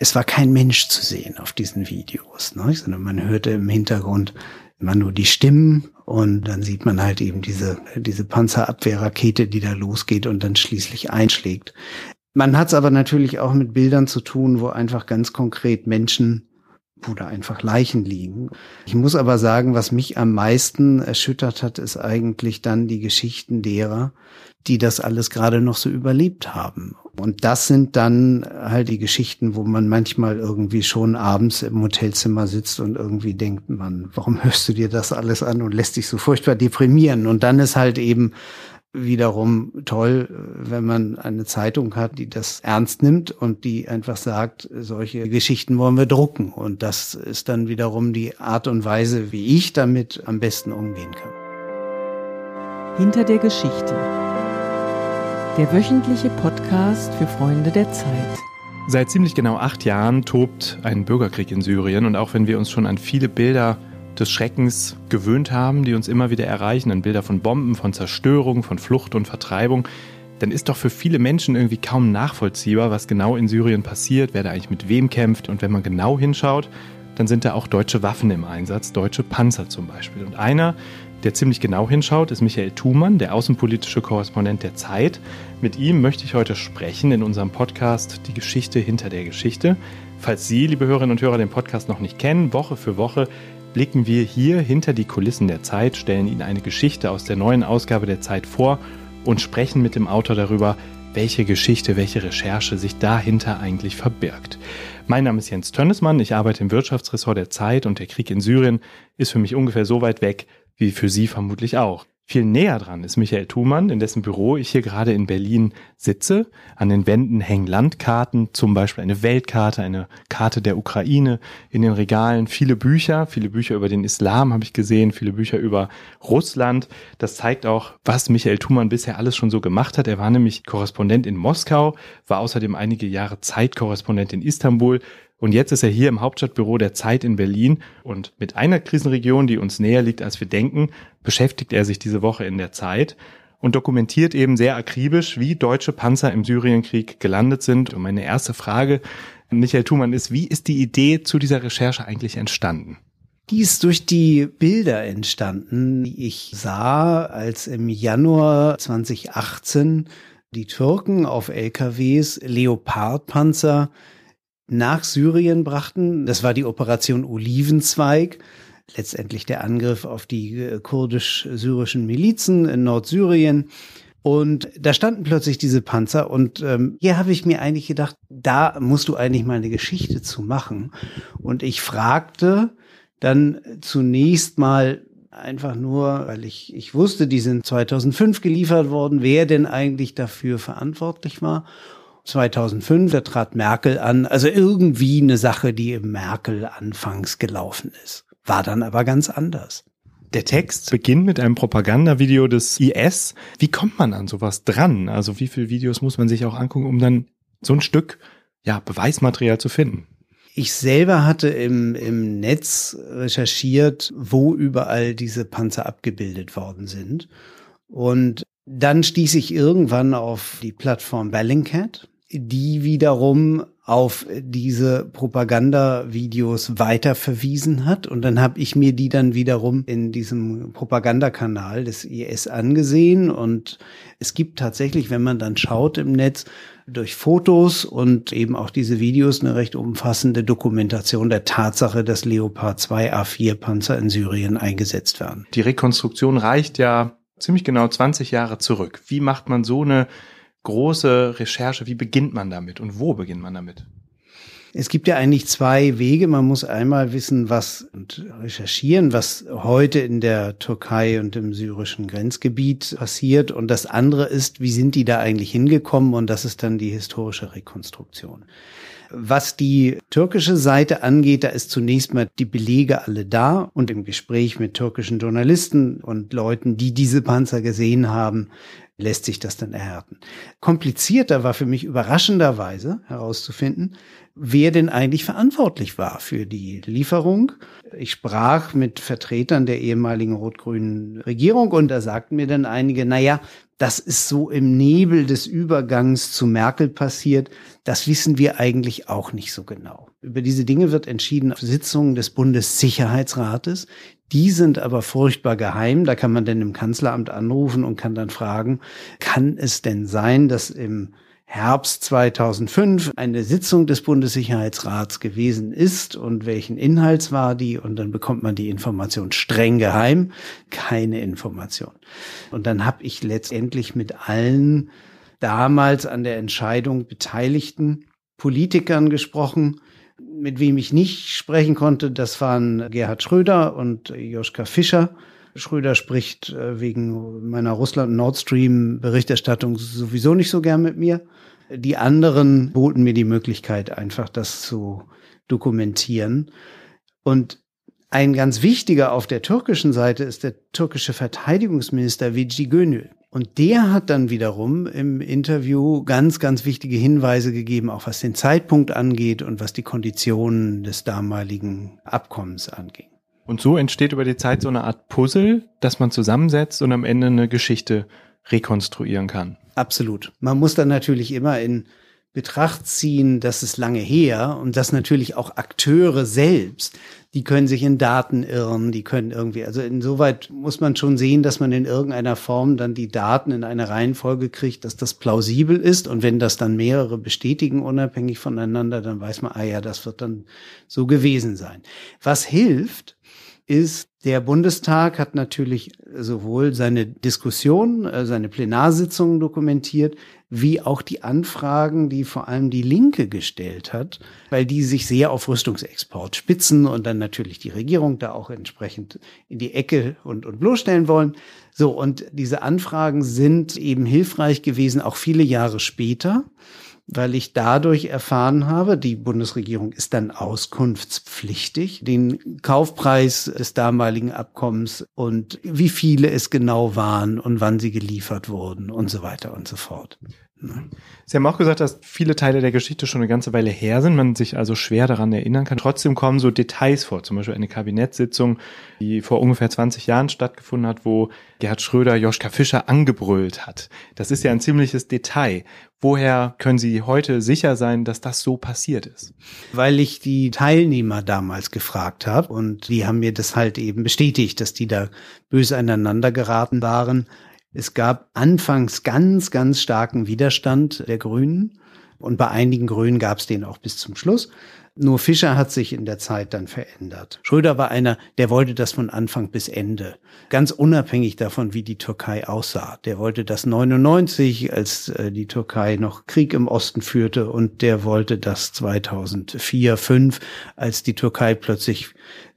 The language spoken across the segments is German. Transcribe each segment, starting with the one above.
es war kein Mensch zu sehen auf diesen Videos, ne? sondern man hörte im Hintergrund immer nur die Stimmen und dann sieht man halt eben diese, diese Panzerabwehrrakete, die da losgeht und dann schließlich einschlägt. Man hat es aber natürlich auch mit Bildern zu tun, wo einfach ganz konkret Menschen oder einfach Leichen liegen. Ich muss aber sagen, was mich am meisten erschüttert hat, ist eigentlich dann die Geschichten derer, die das alles gerade noch so überlebt haben. Und das sind dann halt die Geschichten, wo man manchmal irgendwie schon abends im Hotelzimmer sitzt und irgendwie denkt, man, warum hörst du dir das alles an und lässt dich so furchtbar deprimieren? Und dann ist halt eben wiederum toll, wenn man eine Zeitung hat, die das ernst nimmt und die einfach sagt, solche Geschichten wollen wir drucken. Und das ist dann wiederum die Art und Weise, wie ich damit am besten umgehen kann. Hinter der Geschichte. Der wöchentliche Podcast für Freunde der Zeit. Seit ziemlich genau acht Jahren tobt ein Bürgerkrieg in Syrien und auch wenn wir uns schon an viele Bilder des Schreckens gewöhnt haben, die uns immer wieder erreichen, an Bilder von Bomben, von Zerstörung, von Flucht und Vertreibung, dann ist doch für viele Menschen irgendwie kaum nachvollziehbar, was genau in Syrien passiert, wer da eigentlich mit wem kämpft. Und wenn man genau hinschaut, dann sind da auch deutsche Waffen im Einsatz, deutsche Panzer zum Beispiel. Und einer, der ziemlich genau hinschaut, ist Michael Thumann, der außenpolitische Korrespondent der Zeit. Mit ihm möchte ich heute sprechen in unserem Podcast Die Geschichte hinter der Geschichte. Falls Sie, liebe Hörerinnen und Hörer, den Podcast noch nicht kennen, Woche für Woche blicken wir hier hinter die Kulissen der Zeit, stellen Ihnen eine Geschichte aus der neuen Ausgabe der Zeit vor und sprechen mit dem Autor darüber, welche Geschichte, welche Recherche sich dahinter eigentlich verbirgt. Mein Name ist Jens Tönnesmann, ich arbeite im Wirtschaftsressort der Zeit und der Krieg in Syrien ist für mich ungefähr so weit weg wie für Sie vermutlich auch. Viel näher dran ist Michael Thumann, in dessen Büro ich hier gerade in Berlin sitze. An den Wänden hängen Landkarten, zum Beispiel eine Weltkarte, eine Karte der Ukraine. In den Regalen viele Bücher, viele Bücher über den Islam habe ich gesehen, viele Bücher über Russland. Das zeigt auch, was Michael Thumann bisher alles schon so gemacht hat. Er war nämlich Korrespondent in Moskau, war außerdem einige Jahre Zeitkorrespondent in Istanbul, und jetzt ist er hier im Hauptstadtbüro der Zeit in Berlin und mit einer Krisenregion, die uns näher liegt, als wir denken, beschäftigt er sich diese Woche in der Zeit und dokumentiert eben sehr akribisch, wie deutsche Panzer im Syrienkrieg gelandet sind. Und meine erste Frage, Michael Thumann, ist, wie ist die Idee zu dieser Recherche eigentlich entstanden? Die ist durch die Bilder entstanden, die ich sah, als im Januar 2018 die Türken auf LKWs Leopardpanzer nach Syrien brachten. Das war die Operation Olivenzweig, letztendlich der Angriff auf die äh, kurdisch-syrischen Milizen in Nordsyrien. Und da standen plötzlich diese Panzer und ähm, hier habe ich mir eigentlich gedacht, da musst du eigentlich mal eine Geschichte zu machen. Und ich fragte dann zunächst mal einfach nur, weil ich, ich wusste, die sind 2005 geliefert worden, wer denn eigentlich dafür verantwortlich war. 2005, da trat Merkel an. Also irgendwie eine Sache, die im Merkel anfangs gelaufen ist. War dann aber ganz anders. Der Text beginnt mit einem Propagandavideo des IS. Wie kommt man an sowas dran? Also wie viele Videos muss man sich auch angucken, um dann so ein Stück ja, Beweismaterial zu finden? Ich selber hatte im, im Netz recherchiert, wo überall diese Panzer abgebildet worden sind. Und dann stieß ich irgendwann auf die Plattform Bellingcat die wiederum auf diese Propagandavideos weiter verwiesen hat. Und dann habe ich mir die dann wiederum in diesem Propagandakanal des IS angesehen. Und es gibt tatsächlich, wenn man dann schaut im Netz, durch Fotos und eben auch diese Videos eine recht umfassende Dokumentation der Tatsache, dass Leopard 2 A4 Panzer in Syrien eingesetzt werden. Die Rekonstruktion reicht ja ziemlich genau 20 Jahre zurück. Wie macht man so eine große Recherche, wie beginnt man damit und wo beginnt man damit? Es gibt ja eigentlich zwei Wege. Man muss einmal wissen, was und recherchieren, was heute in der Türkei und im syrischen Grenzgebiet passiert. Und das andere ist, wie sind die da eigentlich hingekommen? Und das ist dann die historische Rekonstruktion. Was die türkische Seite angeht, da ist zunächst mal die Belege alle da und im Gespräch mit türkischen Journalisten und Leuten, die diese Panzer gesehen haben, lässt sich das dann erhärten. Komplizierter war für mich überraschenderweise herauszufinden, wer denn eigentlich verantwortlich war für die Lieferung. Ich sprach mit Vertretern der ehemaligen rot-grünen Regierung und da sagten mir dann einige, na ja, das ist so im Nebel des Übergangs zu Merkel passiert. Das wissen wir eigentlich auch nicht so genau. Über diese Dinge wird entschieden auf Sitzungen des Bundessicherheitsrates. Die sind aber furchtbar geheim. Da kann man dann im Kanzleramt anrufen und kann dann fragen, kann es denn sein, dass im Herbst 2005 eine Sitzung des Bundessicherheitsrats gewesen ist und welchen Inhalts war die und dann bekommt man die Information streng geheim, keine Information. Und dann habe ich letztendlich mit allen damals an der Entscheidung beteiligten Politikern gesprochen, mit wem ich nicht sprechen konnte, das waren Gerhard Schröder und Joschka Fischer. Schröder spricht äh, wegen meiner Russland-Nord Stream-Berichterstattung sowieso nicht so gern mit mir. Die anderen boten mir die Möglichkeit, einfach das zu dokumentieren. Und ein ganz wichtiger auf der türkischen Seite ist der türkische Verteidigungsminister Vici Gönül. Und der hat dann wiederum im Interview ganz, ganz wichtige Hinweise gegeben, auch was den Zeitpunkt angeht und was die Konditionen des damaligen Abkommens anging. Und so entsteht über die Zeit so eine Art Puzzle, das man zusammensetzt und am Ende eine Geschichte rekonstruieren kann. Absolut. Man muss dann natürlich immer in Betracht ziehen, das ist lange her und dass natürlich auch Akteure selbst, die können sich in Daten irren, die können irgendwie, also insoweit muss man schon sehen, dass man in irgendeiner Form dann die Daten in eine Reihenfolge kriegt, dass das plausibel ist und wenn das dann mehrere bestätigen, unabhängig voneinander, dann weiß man, ah ja, das wird dann so gewesen sein. Was hilft, ist, der Bundestag hat natürlich sowohl seine Diskussion, äh, seine Plenarsitzungen dokumentiert, wie auch die Anfragen, die vor allem die Linke gestellt hat, weil die sich sehr auf Rüstungsexport spitzen und dann natürlich die Regierung da auch entsprechend in die Ecke und, und bloßstellen wollen. So, und diese Anfragen sind eben hilfreich gewesen, auch viele Jahre später weil ich dadurch erfahren habe, die Bundesregierung ist dann auskunftspflichtig, den Kaufpreis des damaligen Abkommens und wie viele es genau waren und wann sie geliefert wurden und so weiter und so fort. Sie haben auch gesagt, dass viele Teile der Geschichte schon eine ganze Weile her sind, man sich also schwer daran erinnern kann. Trotzdem kommen so Details vor, zum Beispiel eine Kabinettssitzung, die vor ungefähr 20 Jahren stattgefunden hat, wo Gerhard Schröder Joschka Fischer angebrüllt hat. Das ist ja ein ziemliches Detail. Woher können Sie heute sicher sein, dass das so passiert ist? Weil ich die Teilnehmer damals gefragt habe und die haben mir das halt eben bestätigt, dass die da böse aneinander geraten waren. Es gab anfangs ganz, ganz starken Widerstand der Grünen und bei einigen Grünen gab es den auch bis zum Schluss. Nur Fischer hat sich in der Zeit dann verändert. Schröder war einer, der wollte das von Anfang bis Ende. Ganz unabhängig davon, wie die Türkei aussah. Der wollte das 99, als äh, die Türkei noch Krieg im Osten führte und der wollte das 2004, 5, als die Türkei plötzlich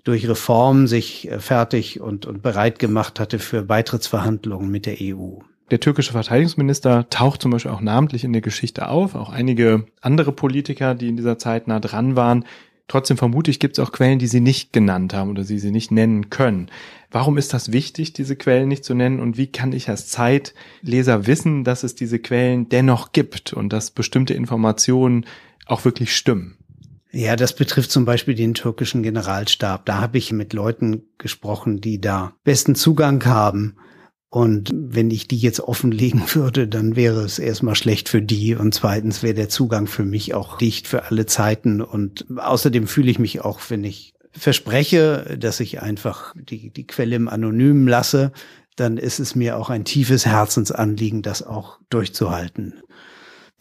durch Reform sich äh, fertig und, und bereit gemacht hatte für Beitrittsverhandlungen mit der EU. Der türkische Verteidigungsminister taucht zum Beispiel auch namentlich in der Geschichte auf, auch einige andere Politiker, die in dieser Zeit nah dran waren. Trotzdem vermute ich, gibt es auch Quellen, die sie nicht genannt haben oder sie sie nicht nennen können. Warum ist das wichtig, diese Quellen nicht zu nennen? Und wie kann ich als Zeitleser wissen, dass es diese Quellen dennoch gibt und dass bestimmte Informationen auch wirklich stimmen? Ja, das betrifft zum Beispiel den türkischen Generalstab. Da habe ich mit Leuten gesprochen, die da besten Zugang haben. Und wenn ich die jetzt offenlegen würde, dann wäre es erstmal schlecht für die und zweitens wäre der Zugang für mich auch dicht für alle Zeiten. Und außerdem fühle ich mich auch, wenn ich verspreche, dass ich einfach die, die Quelle im Anonymen lasse, dann ist es mir auch ein tiefes Herzensanliegen, das auch durchzuhalten.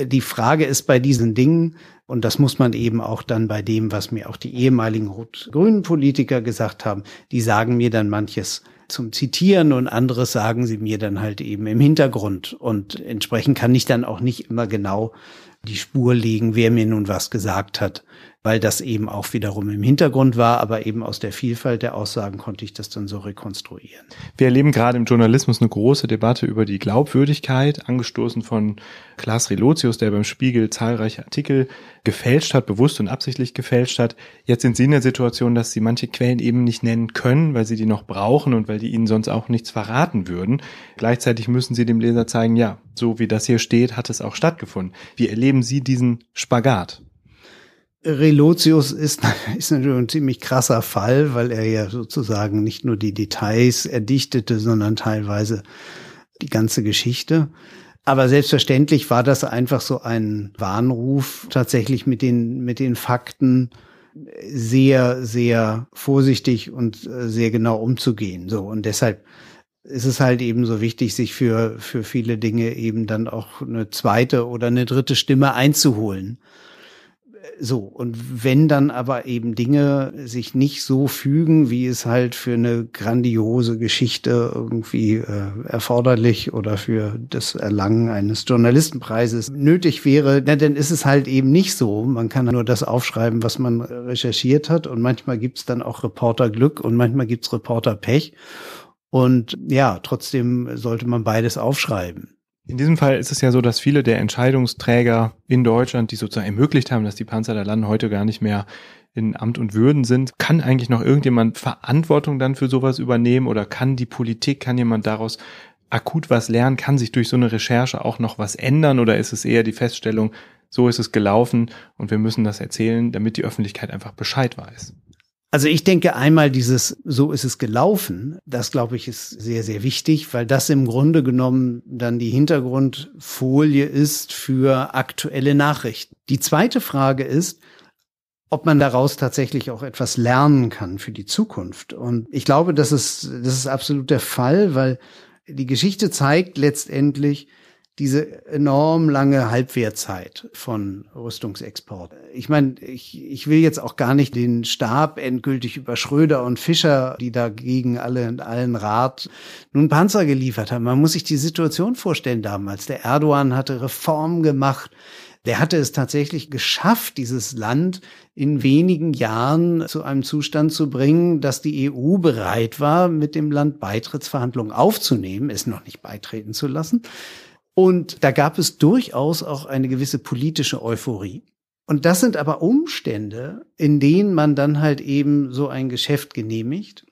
Die Frage ist bei diesen Dingen, und das muss man eben auch dann bei dem, was mir auch die ehemaligen rot-grünen Politiker gesagt haben, die sagen mir dann manches zum Zitieren und anderes sagen sie mir dann halt eben im Hintergrund. Und entsprechend kann ich dann auch nicht immer genau die Spur legen, wer mir nun was gesagt hat. Weil das eben auch wiederum im Hintergrund war, aber eben aus der Vielfalt der Aussagen konnte ich das dann so rekonstruieren. Wir erleben gerade im Journalismus eine große Debatte über die Glaubwürdigkeit, angestoßen von Klaas Relotius, der beim Spiegel zahlreiche Artikel gefälscht hat, bewusst und absichtlich gefälscht hat. Jetzt sind Sie in der Situation, dass Sie manche Quellen eben nicht nennen können, weil Sie die noch brauchen und weil die Ihnen sonst auch nichts verraten würden. Gleichzeitig müssen Sie dem Leser zeigen, ja, so wie das hier steht, hat es auch stattgefunden. Wie erleben Sie diesen Spagat? Relotius ist, ist natürlich ein ziemlich krasser Fall, weil er ja sozusagen nicht nur die Details erdichtete, sondern teilweise die ganze Geschichte. Aber selbstverständlich war das einfach so ein Warnruf, tatsächlich mit den, mit den Fakten sehr, sehr vorsichtig und äh, sehr genau umzugehen. So. Und deshalb ist es halt eben so wichtig, sich für, für viele Dinge eben dann auch eine zweite oder eine dritte Stimme einzuholen. So, und wenn dann aber eben Dinge sich nicht so fügen, wie es halt für eine grandiose Geschichte irgendwie äh, erforderlich oder für das Erlangen eines Journalistenpreises nötig wäre, na, dann ist es halt eben nicht so. Man kann nur das aufschreiben, was man recherchiert hat. Und manchmal gibt's dann auch Reporterglück und manchmal gibt's Reporterpech. Und ja, trotzdem sollte man beides aufschreiben. In diesem Fall ist es ja so, dass viele der Entscheidungsträger in Deutschland, die sozusagen ermöglicht haben, dass die Panzer da landen, heute gar nicht mehr in Amt und Würden sind. Kann eigentlich noch irgendjemand Verantwortung dann für sowas übernehmen oder kann die Politik, kann jemand daraus akut was lernen? Kann sich durch so eine Recherche auch noch was ändern oder ist es eher die Feststellung, so ist es gelaufen und wir müssen das erzählen, damit die Öffentlichkeit einfach Bescheid weiß? Also ich denke einmal dieses, so ist es gelaufen, das glaube ich ist sehr, sehr wichtig, weil das im Grunde genommen dann die Hintergrundfolie ist für aktuelle Nachrichten. Die zweite Frage ist, ob man daraus tatsächlich auch etwas lernen kann für die Zukunft. Und ich glaube, das ist, das ist absolut der Fall, weil die Geschichte zeigt letztendlich, diese enorm lange Halbwertzeit von Rüstungsexport. Ich meine, ich, ich will jetzt auch gar nicht den Stab endgültig über Schröder und Fischer, die dagegen alle allen Rat nun Panzer geliefert haben. Man muss sich die Situation vorstellen damals. Der Erdogan hatte Reformen gemacht. Der hatte es tatsächlich geschafft, dieses Land in wenigen Jahren zu einem Zustand zu bringen, dass die EU bereit war, mit dem Land Beitrittsverhandlungen aufzunehmen, es noch nicht beitreten zu lassen. Und da gab es durchaus auch eine gewisse politische Euphorie. Und das sind aber Umstände, in denen man dann halt eben so ein Geschäft genehmigt.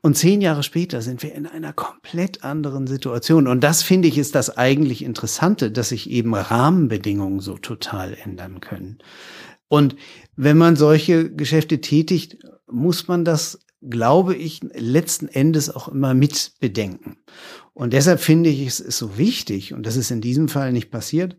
Und zehn Jahre später sind wir in einer komplett anderen Situation. Und das finde ich ist das eigentlich Interessante, dass sich eben Rahmenbedingungen so total ändern können. Und wenn man solche Geschäfte tätigt, muss man das, glaube ich, letzten Endes auch immer mit bedenken. Und deshalb finde ich, es ist so wichtig, und das ist in diesem Fall nicht passiert,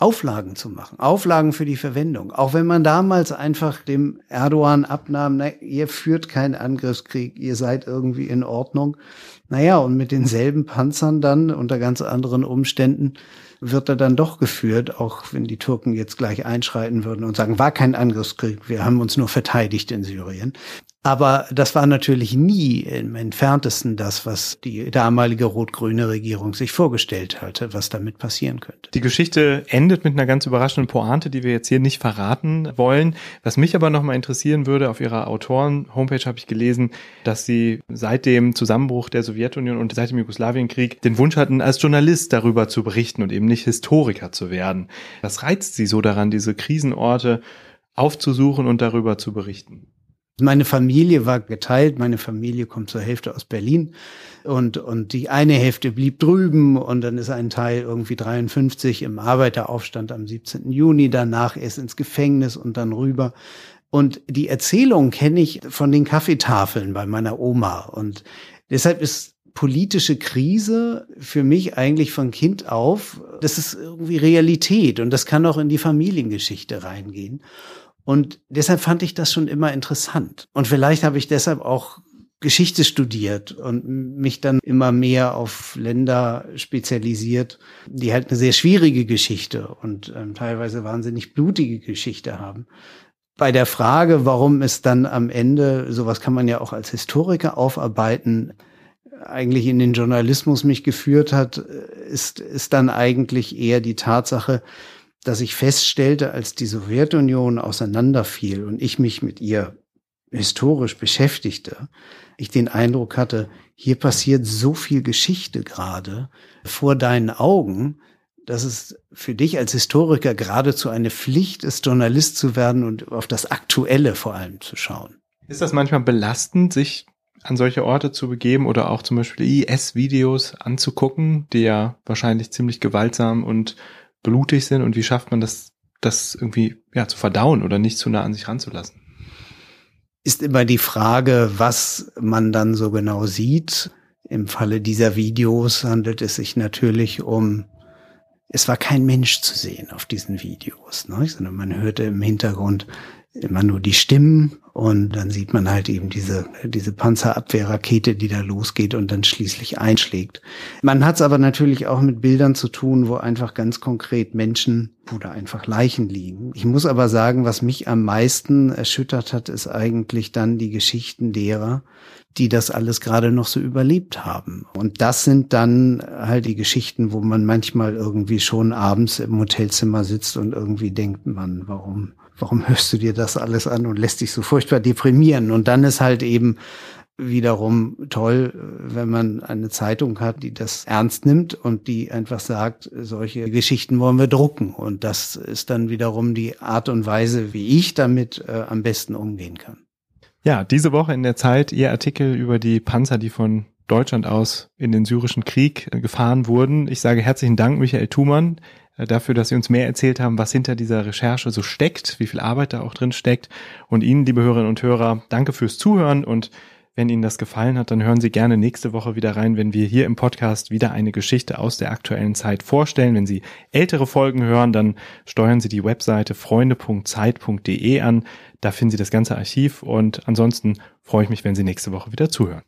Auflagen zu machen, Auflagen für die Verwendung. Auch wenn man damals einfach dem Erdogan abnahm, na, ihr führt keinen Angriffskrieg, ihr seid irgendwie in Ordnung. Naja, und mit denselben Panzern dann unter ganz anderen Umständen wird er dann doch geführt, auch wenn die Türken jetzt gleich einschreiten würden und sagen, war kein Angriffskrieg, wir haben uns nur verteidigt in Syrien. Aber das war natürlich nie im entferntesten das, was die damalige rot-grüne Regierung sich vorgestellt hatte, was damit passieren könnte. Die Geschichte endet mit einer ganz überraschenden Pointe, die wir jetzt hier nicht verraten wollen. Was mich aber nochmal interessieren würde, auf Ihrer Autoren-Homepage habe ich gelesen, dass Sie seit dem Zusammenbruch der Sowjetunion und seit dem Jugoslawienkrieg den Wunsch hatten, als Journalist darüber zu berichten und eben nicht Historiker zu werden. Was reizt Sie so daran, diese Krisenorte aufzusuchen und darüber zu berichten? Meine Familie war geteilt. Meine Familie kommt zur Hälfte aus Berlin und, und die eine Hälfte blieb drüben und dann ist ein Teil irgendwie 53 im Arbeiteraufstand am 17. Juni, danach erst ins Gefängnis und dann rüber. Und die Erzählung kenne ich von den Kaffeetafeln bei meiner Oma und deshalb ist politische Krise für mich eigentlich von Kind auf, das ist irgendwie Realität und das kann auch in die Familiengeschichte reingehen. Und deshalb fand ich das schon immer interessant. Und vielleicht habe ich deshalb auch Geschichte studiert und mich dann immer mehr auf Länder spezialisiert, die halt eine sehr schwierige Geschichte und ähm, teilweise wahnsinnig blutige Geschichte haben. Bei der Frage, warum es dann am Ende, sowas kann man ja auch als Historiker aufarbeiten, eigentlich in den Journalismus mich geführt hat, ist, ist dann eigentlich eher die Tatsache, dass ich feststellte, als die Sowjetunion auseinanderfiel und ich mich mit ihr historisch beschäftigte, ich den Eindruck hatte, hier passiert so viel Geschichte gerade vor deinen Augen, dass es für dich als Historiker geradezu eine Pflicht ist, Journalist zu werden und auf das Aktuelle vor allem zu schauen. Ist das manchmal belastend, sich an solche Orte zu begeben oder auch zum Beispiel IS-Videos anzugucken, die ja wahrscheinlich ziemlich gewaltsam und blutig sind? Und wie schafft man das, das irgendwie ja, zu verdauen oder nicht zu nah an sich ranzulassen? Ist immer die Frage, was man dann so genau sieht. Im Falle dieser Videos handelt es sich natürlich um es war kein Mensch zu sehen auf diesen Videos, ne? sondern man hörte im Hintergrund immer nur die Stimmen und dann sieht man halt eben diese, diese Panzerabwehrrakete, die da losgeht und dann schließlich einschlägt. Man hat es aber natürlich auch mit Bildern zu tun, wo einfach ganz konkret Menschen oder einfach Leichen liegen. Ich muss aber sagen, was mich am meisten erschüttert hat, ist eigentlich dann die Geschichten derer, die das alles gerade noch so überlebt haben. Und das sind dann halt die Geschichten, wo man manchmal irgendwie schon abends im Hotelzimmer sitzt und irgendwie denkt man, warum, warum hörst du dir das alles an und lässt dich so furchtbar deprimieren? Und dann ist halt eben wiederum toll, wenn man eine Zeitung hat, die das ernst nimmt und die einfach sagt, solche Geschichten wollen wir drucken. Und das ist dann wiederum die Art und Weise, wie ich damit äh, am besten umgehen kann. Ja, diese Woche in der Zeit Ihr Artikel über die Panzer, die von Deutschland aus in den syrischen Krieg äh, gefahren wurden. Ich sage herzlichen Dank, Michael Thumann, äh, dafür, dass Sie uns mehr erzählt haben, was hinter dieser Recherche so steckt, wie viel Arbeit da auch drin steckt. Und Ihnen, liebe Hörerinnen und Hörer, danke fürs Zuhören und wenn Ihnen das gefallen hat, dann hören Sie gerne nächste Woche wieder rein, wenn wir hier im Podcast wieder eine Geschichte aus der aktuellen Zeit vorstellen. Wenn Sie ältere Folgen hören, dann steuern Sie die Webseite freunde.zeit.de an. Da finden Sie das ganze Archiv und ansonsten freue ich mich, wenn Sie nächste Woche wieder zuhören.